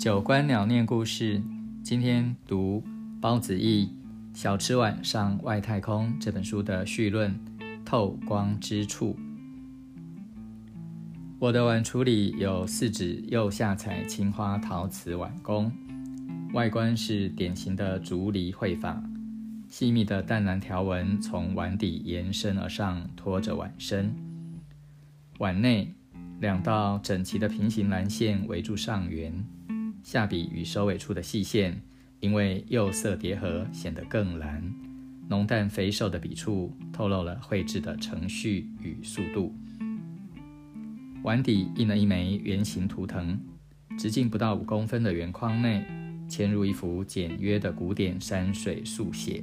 九官鸟念故事，今天读包子义《小吃碗上外太空》这本书的序论《透光之处》。我的碗橱里有四指釉下彩青花陶瓷碗工，外观是典型的竹篱绘法，细密的淡蓝条纹从碗底延伸而上，托着碗身。碗内两道整齐的平行蓝线围住上缘。下笔与收尾处的细线，因为釉色叠合，显得更蓝。浓淡肥瘦的笔触，透露了绘制的程序与速度。碗底印了一枚圆形图腾，直径不到五公分的圆框内，嵌入一幅简约的古典山水速写。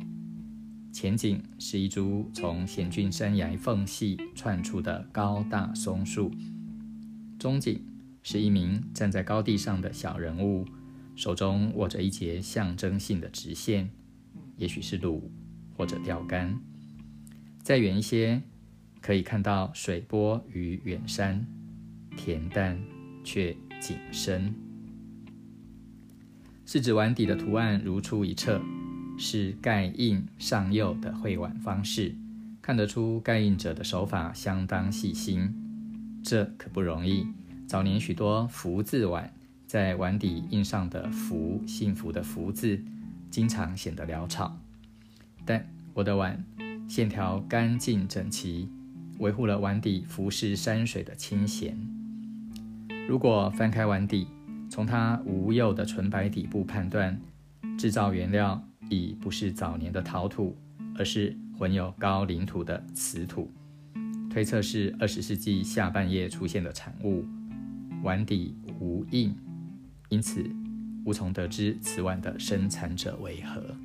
前景是一株从险峻山崖缝隙窜出的高大松树，中景。是一名站在高地上的小人物，手中握着一节象征性的直线，也许是弩或者钓竿。再远一些，可以看到水波与远山，恬淡却景深。是指碗底的图案如出一辙，是盖印上釉的绘碗方式，看得出盖印者的手法相当细心，这可不容易。早年许多福字碗在碗底印上的“福”幸福的“福”字，经常显得潦草。但我的碗线条干净整齐，维护了碗底浮世山水的清闲。如果翻开碗底，从它无釉的纯白底部判断，制造原料已不是早年的陶土，而是混有高岭土的瓷土，推测是二十世纪下半叶出现的产物。碗底无印，因此无从得知此碗的生产者为何。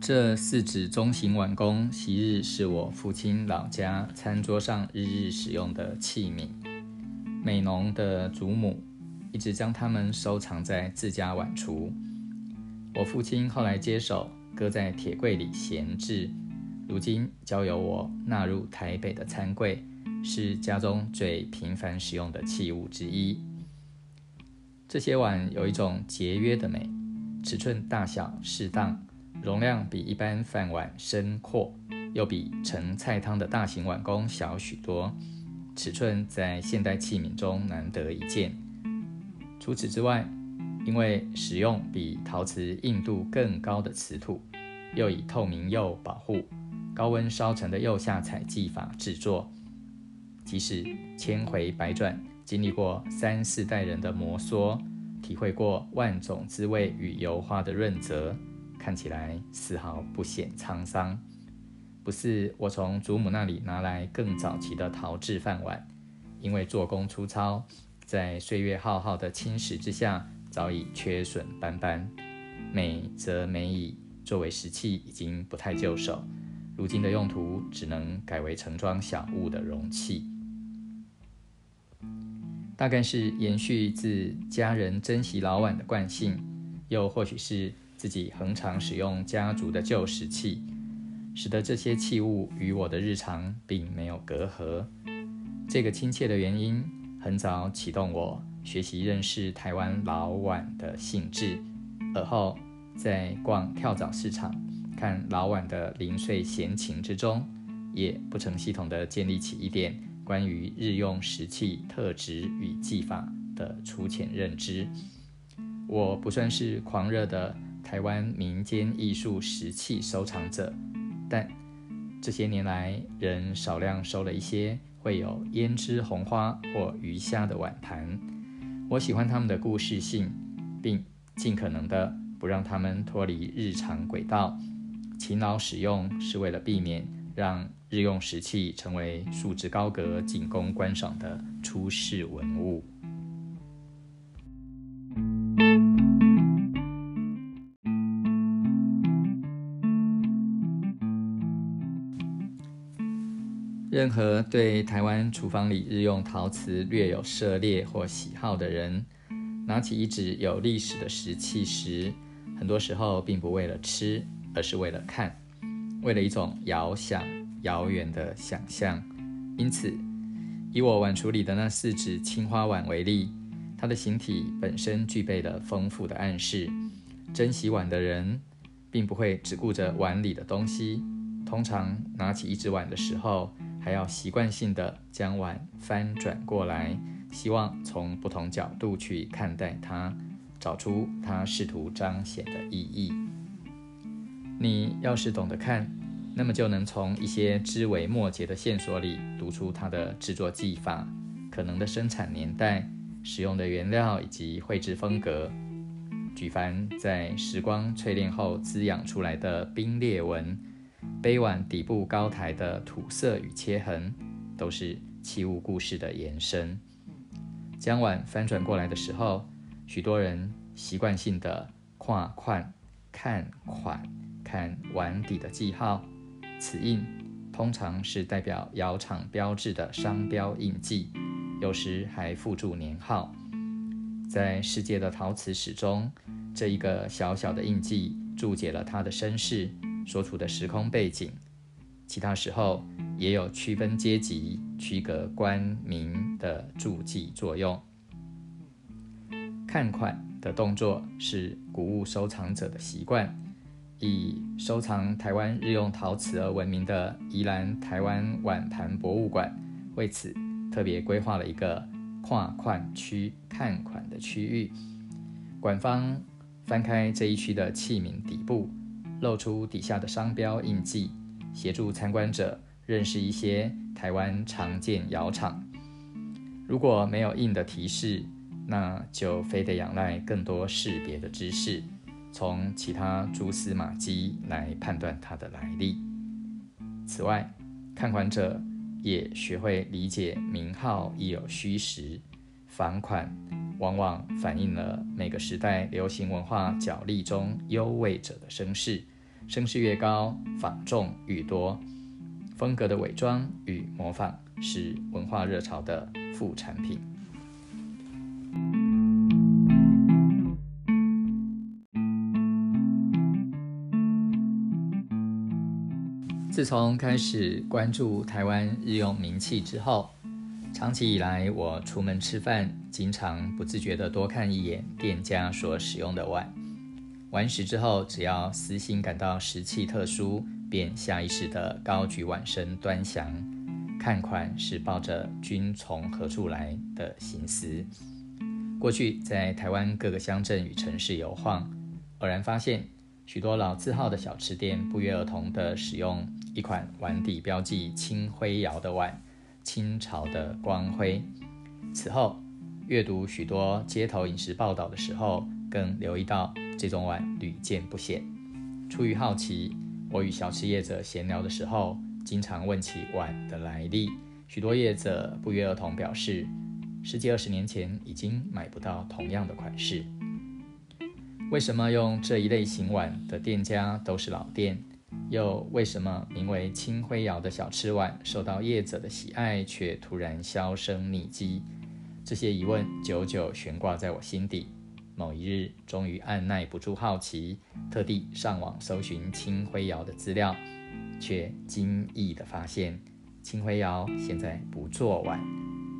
这四指中型碗工，昔日是我父亲老家餐桌上日日使用的器皿。美浓的祖母一直将它们收藏在自家碗橱。我父亲后来接手，搁在铁柜里闲置，如今交由我纳入台北的餐柜，是家中最频繁使用的器物之一。这些碗有一种节约的美，尺寸大小适当，容量比一般饭碗深阔，又比盛菜汤的大型碗公小许多，尺寸在现代器皿中难得一见。除此之外，因为使用比陶瓷硬度更高的瓷土，又以透明釉保护，高温烧成的釉下彩技法制作，即使千回百转，经历过三四代人的摩挲，体会过万种滋味与油花的润泽，看起来丝毫不显沧桑。不似我从祖母那里拿来更早期的陶制饭碗，因为做工粗糙，在岁月浩浩的侵蚀之下。早已缺损斑斑，美则美矣。作为石器，已经不太就手。如今的用途，只能改为盛装小物的容器。大概是延续自家人珍惜老碗的惯性，又或许是自己恒常使用家族的旧石器，使得这些器物与我的日常并没有隔阂。这个亲切的原因，很早启动我。学习认识台湾老碗的性质，而后在逛跳蚤市场、看老碗的零碎闲情之中，也不成系统的建立起一点关于日用石器特质与技法的粗浅认知。我不算是狂热的台湾民间艺术石器收藏者，但这些年来仍少量收了一些会有胭脂红花或鱼虾的碗盘。我喜欢他们的故事性，并尽可能的不让他们脱离日常轨道。勤劳使用是为了避免让日用石器成为束之高阁、仅供观赏的出世文物。任何对台湾厨房里日用陶瓷略有涉猎或喜好的人，拿起一只有历史的石器时，很多时候并不为了吃，而是为了看。为了一种遥想、遥远的想象。因此，以我碗橱里的那四只青花碗为例，它的形体本身具备了丰富的暗示。珍惜碗的人，并不会只顾着碗里的东西，通常拿起一只碗的时候，还要习惯性的将碗翻转过来，希望从不同角度去看待它，找出它试图彰显的意义。你要是懂得看，那么就能从一些枝微末节的线索里读出它的制作技法、可能的生产年代、使用的原料以及绘制风格。举凡在时光淬炼后滋养出来的冰裂纹，杯碗底部高台的土色与切痕，都是器物故事的延伸。将碗翻转过来的时候，许多人习惯性的跨款看款看碗底的记号，此印通常是代表窑厂标志的商标印记，有时还附注年号。在世界的陶瓷史中，这一个小小的印记注解了他的身世所处的时空背景。其他时候也有区分阶级、区隔官民的注记作用。看款的动作是古物收藏者的习惯，以收藏台湾日用陶瓷而闻名的宜兰台湾碗盘博物馆，为此特别规划了一个。跨款区看款的区域，馆方翻开这一区的器皿底部，露出底下的商标印记，协助参观者认识一些台湾常见窑厂。如果没有印的提示，那就非得仰赖更多识别的知识，从其他蛛丝马迹来判断它的来历。此外，看管者。也学会理解名号亦有虚实，房款往往反映了每个时代流行文化角力中优位者的声势，声势越高，仿众愈多。风格的伪装与模仿是文化热潮的副产品。自从开始关注台湾日用名器之后，长期以来，我出门吃饭，经常不自觉地多看一眼店家所使用的碗。完食之后，只要私心感到食器特殊，便下意识地高举碗身端详。看款是抱着君从何处来的心思。过去在台湾各个乡镇与城市游晃，偶然发现许多老字号的小吃店不约而同地使用。一款碗底标记青灰窑的碗，清朝的光辉。此后，阅读许多街头饮食报道的时候，更留意到这种碗屡见不鲜。出于好奇，我与小吃业者闲聊的时候，经常问起碗的来历。许多业者不约而同表示，十几二十年前已经买不到同样的款式。为什么用这一类型碗的店家都是老店？又为什么名为青灰窑的小吃碗受到业者的喜爱，却突然销声匿迹？这些疑问久久悬挂在我心底。某一日，终于按耐不住好奇，特地上网搜寻青灰窑的资料，却惊异地发现，青灰窑现在不做碗，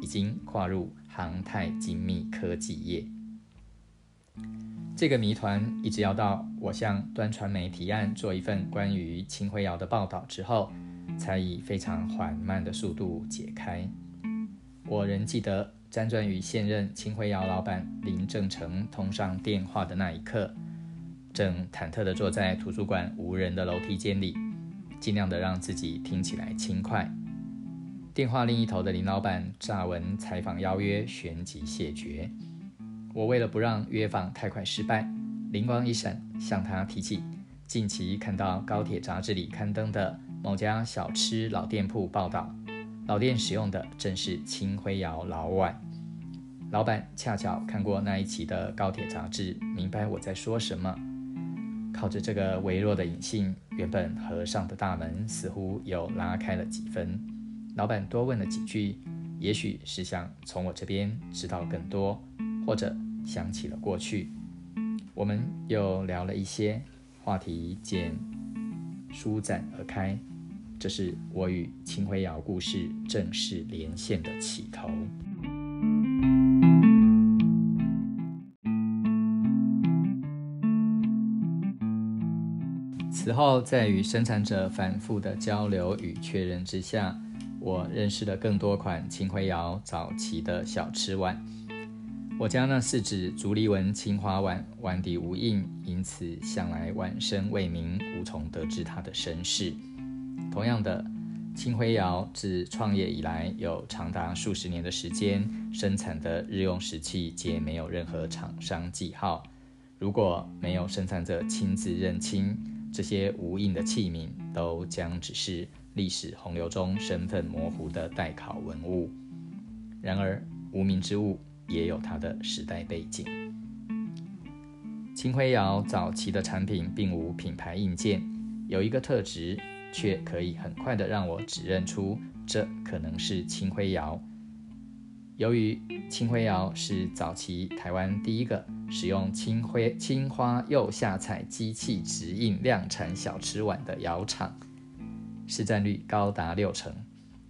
已经跨入航太精密科技业。这个谜团一直要到我向端传媒提案做一份关于青辉窑的报道之后，才以非常缓慢的速度解开。我仍记得辗转与现任青辉窑老板林正成通上电话的那一刻，正忐忑地坐在图书馆无人的楼梯间里，尽量的让自己听起来轻快。电话另一头的林老板乍闻采访邀约，旋即谢绝。我为了不让约访太快失败，灵光一闪，向他提起近期看到高铁杂志里刊登的某家小吃老店铺报道，老店使用的正是青灰窑老碗。老板恰巧看过那一期的高铁杂志，明白我在说什么。靠着这个微弱的隐性，原本合上的大门似乎又拉开了几分。老板多问了几句，也许是想从我这边知道更多。或者想起了过去，我们又聊了一些话题，渐舒展而开。这是我与秦辉瑶故事正式连线的起头。此后，在与生产者反复的交流与确认之下，我认识了更多款秦辉瑶早期的小吃碗。我家那四指竹篱纹青花碗碗底无印，因此向来晚生未明，无从得知它的身世。同样的，青辉窑自创业以来，有长达数十年的时间，生产的日用石器皆没有任何厂商记号。如果没有生产者亲自认清，这些无印的器皿都将只是历史洪流中身份模糊的待考文物。然而，无名之物也有它的时代背景。青辉窑早期的产品并无品牌印鉴，有一个特质。却可以很快的让我指认出这可能是青灰窑。由于青灰窑是早期台湾第一个使用青灰青花釉下彩机器直印量产小吃碗的窑厂，市占率高达六成。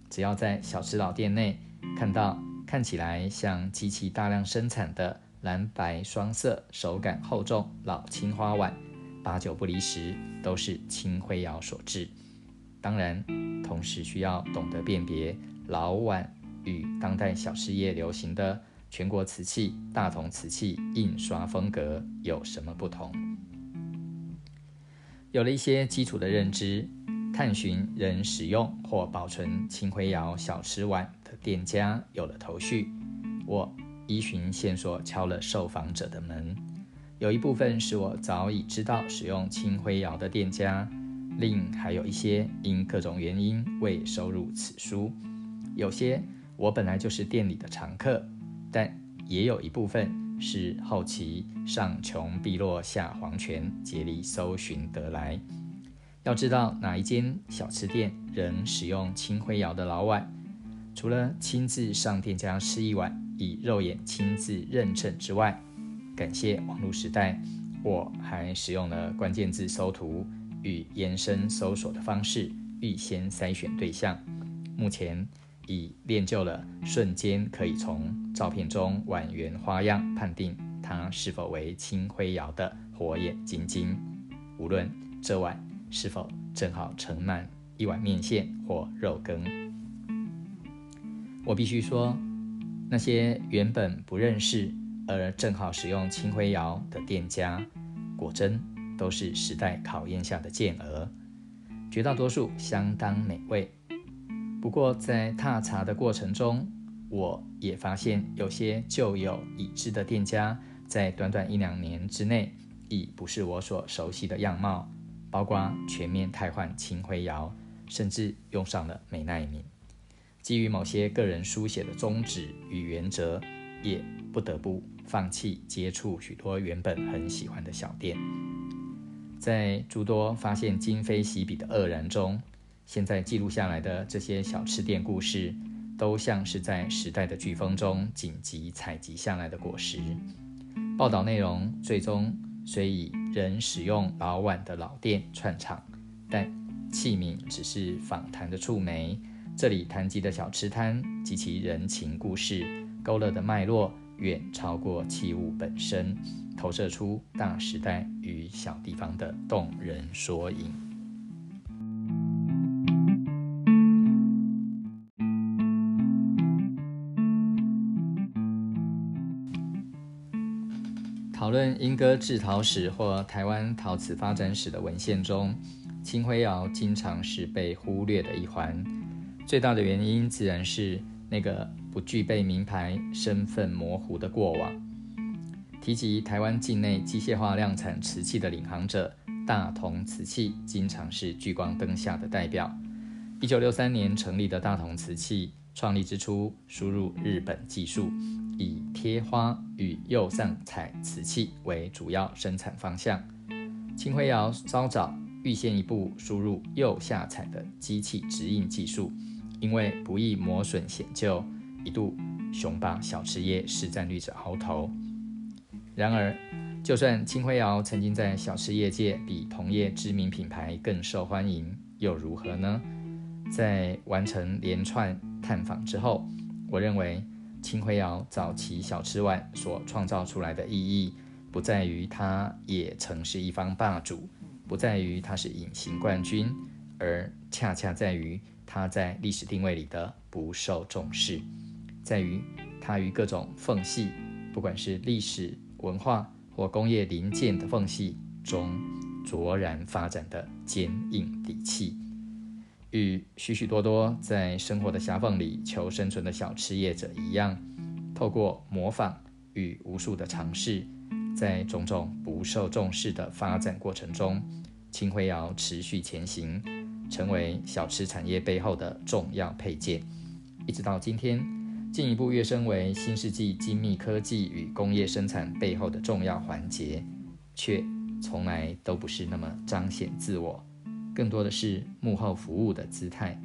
只要在小吃老店内看到看起来像机器大量生产的蓝白双色、手感厚重老青花碗，八九不离十都是青灰窑所制。当然，同时需要懂得辨别老碗与当代小事业流行的全国瓷器、大同瓷器印刷风格有什么不同。有了一些基础的认知，探寻人使用或保存青灰窑小吃碗的店家有了头绪。我依循线索敲了受访者的门，有一部分是我早已知道使用青灰窑的店家。另还有一些因各种原因未收入此书，有些我本来就是店里的常客，但也有一部分是后期上穷碧落下黄泉竭力搜寻得来。要知道哪一间小吃店仍使用青灰窑的老碗，除了亲自上店家吃一碗，以肉眼亲自认证之外，感谢网络时代，我还使用了关键字搜图。与延伸搜索的方式预先筛选对象，目前已练就了瞬间可以从照片中碗圆花样判定它是否为青灰窑的火眼金睛。无论这碗是否正好盛满一碗面线或肉羹，我必须说，那些原本不认识而正好使用青灰窑的店家，果真。都是时代考验下的健儿，绝大多数相当美味。不过在踏查的过程中，我也发现有些旧有已知的店家，在短短一两年之内，已不是我所熟悉的样貌，包括全面汰换青灰窑，甚至用上了美奈敏。基于某些个人书写的宗旨与原则，也不得不放弃接触许多原本很喜欢的小店。在诸多发现今非昔比的愕然中，现在记录下来的这些小吃店故事，都像是在时代的飓风中紧急采集下来的果实。报道内容最终所以人使用老碗的老店串场，但器皿只是访谈的触媒。这里谈及的小吃摊及其人情故事勾勒的脉络，远超过器物本身。投射出大时代与小地方的动人缩影。论莺歌制陶史或台湾陶瓷发展史的文献中，青灰窑经常是被忽略的一环。最大的原因自然是那个不具备名牌、身份模糊的过往。提及台湾境内机械化量产瓷器的领航者，大同瓷器经常是聚光灯下的代表。一九六三年成立的大同瓷器，创立之初输入日本技术，以贴花与釉上彩瓷器为主要生产方向。青灰窑稍早预先一步输入釉下彩的机器直印技术，因为不易磨损显旧，一度雄霸小吃业市占率者鳌头。然而，就算青辉窑曾经在小吃业界比同业知名品牌更受欢迎，又如何呢？在完成连串探访之后，我认为青辉窑早期小吃碗所创造出来的意义，不在于它也曾是一方霸主，不在于它是隐形冠军，而恰恰在于它在历史定位里的不受重视，在于它与各种缝隙，不管是历史文化或工业零件的缝隙中卓然发展的坚硬底气。与许许多多在生活的狭缝里求生存的小吃业者一样，透过模仿与无数的尝试，在种种不受重视的发展过程中，青辉窑持续前行，成为小吃产业背后的重要配件，一直到今天，进一步跃升为新世纪精密科技与工业生产背后的重要环节，却从来都不是那么彰显自我。更多的是幕后服务的姿态，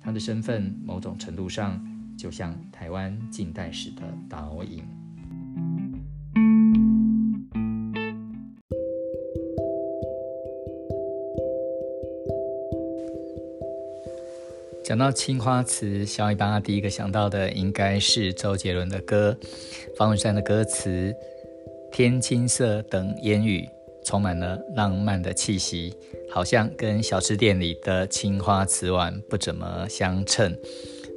他的身份某种程度上就像台湾近代史的导引。讲到青花瓷，小尾巴第一个想到的应该是周杰伦的歌，方文山的歌词：“天青色等烟雨。”充满了浪漫的气息，好像跟小吃店里的青花瓷碗不怎么相称。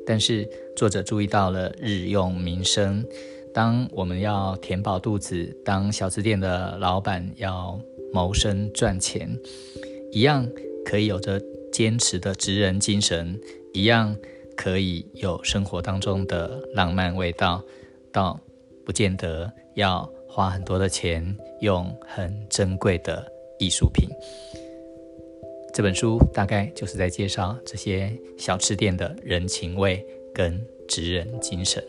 但是作者注意到了日用民生，当我们要填饱肚子，当小吃店的老板要谋生赚钱，一样可以有着坚持的职人精神，一样可以有生活当中的浪漫味道，倒不见得要。花很多的钱，用很珍贵的艺术品。这本书大概就是在介绍这些小吃店的人情味跟职人精神。